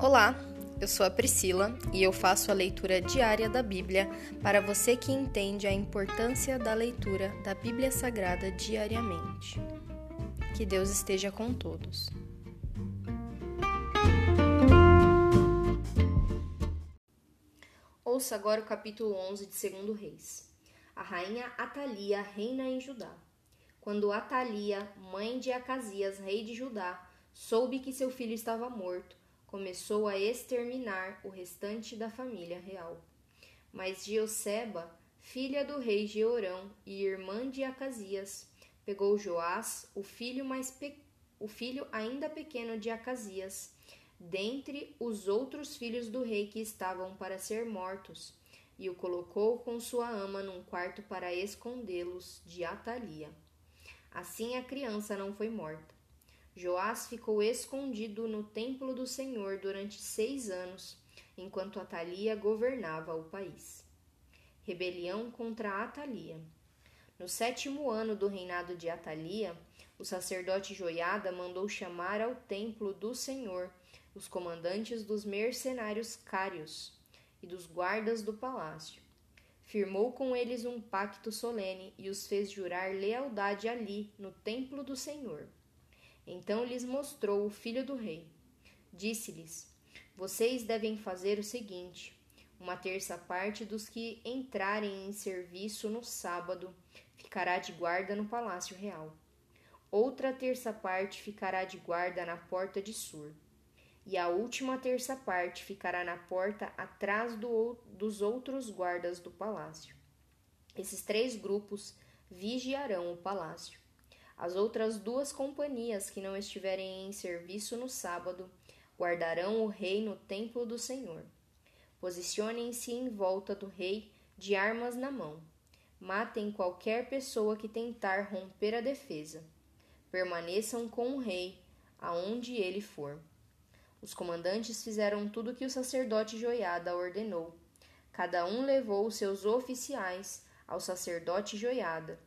Olá, eu sou a Priscila e eu faço a leitura diária da Bíblia para você que entende a importância da leitura da Bíblia Sagrada diariamente. Que Deus esteja com todos. Ouça agora o capítulo 11 de 2 Reis. A rainha Atalia reina em Judá. Quando Atalia, mãe de Acasias, rei de Judá, soube que seu filho estava morto, começou a exterminar o restante da família real. Mas Dioseba, filha do rei Jeorão e irmã de Acasias, pegou Joás, o filho mais pe... o filho ainda pequeno de Acasias, dentre os outros filhos do rei que estavam para ser mortos, e o colocou com sua ama num quarto para escondê-los de Atalia. Assim a criança não foi morta. Joás ficou escondido no templo do Senhor durante seis anos, enquanto Atalia governava o país. Rebelião contra Atalia. No sétimo ano do reinado de Atalia, o sacerdote Joiada mandou chamar ao templo do Senhor os comandantes dos mercenários cários e dos guardas do palácio. Firmou com eles um pacto solene e os fez jurar lealdade ali, no templo do Senhor. Então lhes mostrou o filho do rei. Disse-lhes: Vocês devem fazer o seguinte: uma terça parte dos que entrarem em serviço no sábado ficará de guarda no palácio real. Outra terça parte ficará de guarda na porta de Sur. E a última terça parte ficará na porta atrás do, dos outros guardas do palácio. Esses três grupos vigiarão o palácio. As outras duas companhias que não estiverem em serviço no sábado guardarão o rei no templo do Senhor. Posicionem-se em volta do rei de armas na mão. Matem qualquer pessoa que tentar romper a defesa. Permaneçam com o rei aonde ele for. Os comandantes fizeram tudo o que o sacerdote Joiada ordenou. Cada um levou seus oficiais ao sacerdote Joiada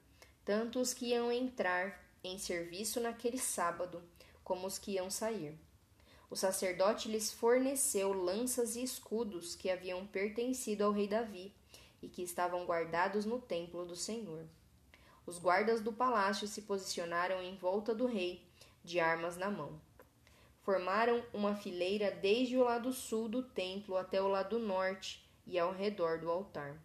tanto os que iam entrar em serviço naquele sábado, como os que iam sair. O sacerdote lhes forneceu lanças e escudos que haviam pertencido ao rei Davi e que estavam guardados no templo do Senhor. Os guardas do palácio se posicionaram em volta do rei, de armas na mão. Formaram uma fileira desde o lado sul do templo até o lado norte e ao redor do altar.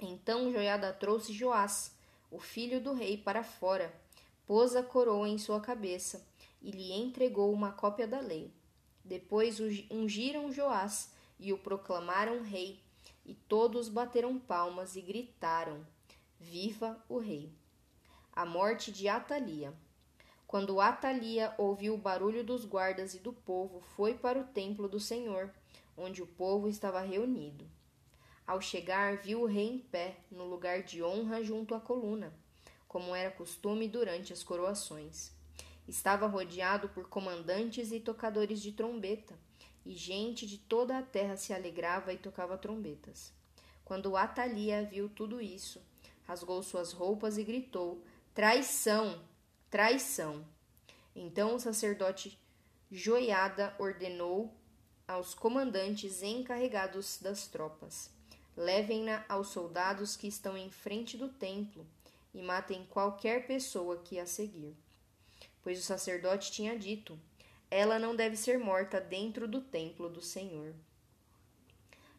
Então Joiada trouxe Joás, o filho do rei, para fora, pôs a coroa em sua cabeça e lhe entregou uma cópia da lei. Depois ungiram Joás e o proclamaram rei, e todos bateram palmas e gritaram: Viva o rei! A morte de Atalia. Quando Atalia ouviu o barulho dos guardas e do povo, foi para o templo do Senhor, onde o povo estava reunido. Ao chegar, viu o rei em pé, no lugar de honra junto à coluna, como era costume durante as coroações. Estava rodeado por comandantes e tocadores de trombeta, e gente de toda a terra se alegrava e tocava trombetas. Quando Atalia viu tudo isso, rasgou suas roupas e gritou: Traição! Traição! Então o sacerdote Joiada ordenou aos comandantes encarregados das tropas: Levem-na aos soldados que estão em frente do templo e matem qualquer pessoa que a seguir. Pois o sacerdote tinha dito: ela não deve ser morta dentro do templo do Senhor.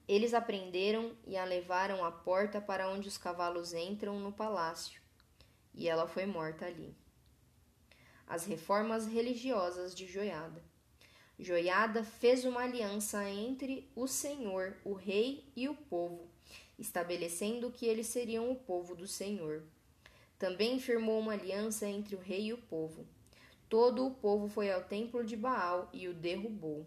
Eles a prenderam e a levaram à porta para onde os cavalos entram no palácio, e ela foi morta ali. As reformas religiosas de Joiada. Joiada fez uma aliança entre o Senhor, o rei e o povo, estabelecendo que eles seriam o povo do Senhor. Também firmou uma aliança entre o rei e o povo. Todo o povo foi ao templo de Baal e o derrubou.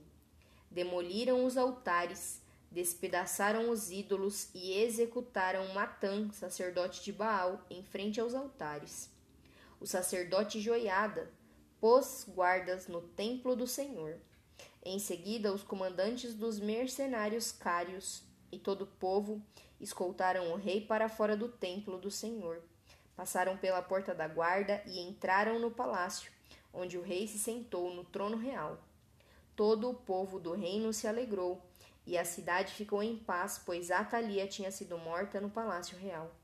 Demoliram os altares, despedaçaram os ídolos e executaram Matã, sacerdote de Baal, em frente aos altares. O sacerdote Joiada pôs guardas no templo do Senhor em seguida, os comandantes dos mercenários cários e todo o povo escoltaram o rei para fora do templo do Senhor. Passaram pela porta da guarda e entraram no palácio, onde o rei se sentou no trono real. todo o povo do reino se alegrou, e a cidade ficou em paz, pois Atalia tinha sido morta no palácio real.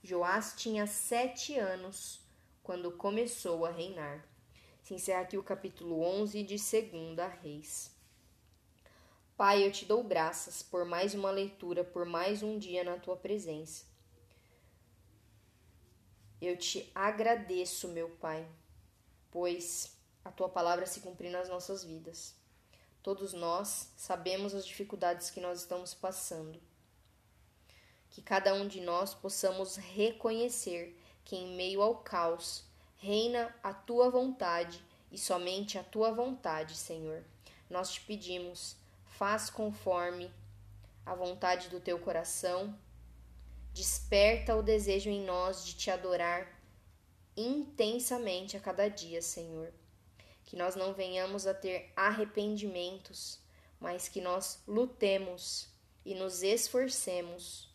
Joás tinha sete anos quando começou a reinar. Se encerra aqui o capítulo 11 de Segunda Reis. Pai, eu te dou graças por mais uma leitura, por mais um dia na tua presença. Eu te agradeço, meu Pai, pois a tua palavra se cumpre nas nossas vidas. Todos nós sabemos as dificuldades que nós estamos passando. Que cada um de nós possamos reconhecer que em meio ao caos reina a tua vontade e somente a tua vontade, Senhor. Nós te pedimos, faz conforme a vontade do teu coração. Desperta o desejo em nós de te adorar intensamente a cada dia, Senhor que nós não venhamos a ter arrependimentos, mas que nós lutemos e nos esforcemos,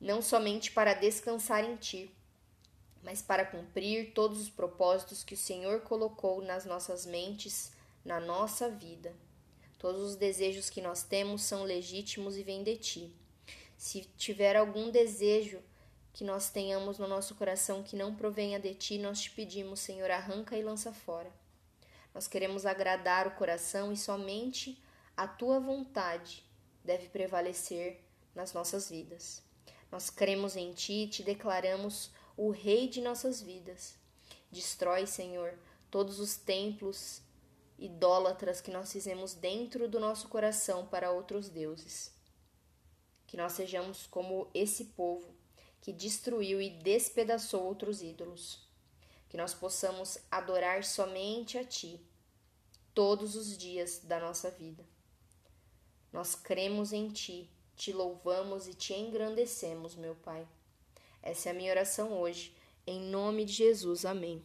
não somente para descansar em Ti, mas para cumprir todos os propósitos que o Senhor colocou nas nossas mentes, na nossa vida. Todos os desejos que nós temos são legítimos e vêm de Ti. Se tiver algum desejo que nós tenhamos no nosso coração que não provenha de Ti, nós te pedimos, Senhor, arranca e lança fora. Nós queremos agradar o coração e somente a tua vontade deve prevalecer nas nossas vidas. Nós cremos em ti e te declaramos o Rei de nossas vidas. Destrói, Senhor, todos os templos idólatras que nós fizemos dentro do nosso coração para outros deuses. Que nós sejamos como esse povo que destruiu e despedaçou outros ídolos que nós possamos adorar somente a Ti todos os dias da nossa vida. Nós cremos em Ti, te louvamos e te engrandecemos, meu Pai. Essa é a minha oração hoje, em nome de Jesus. Amém.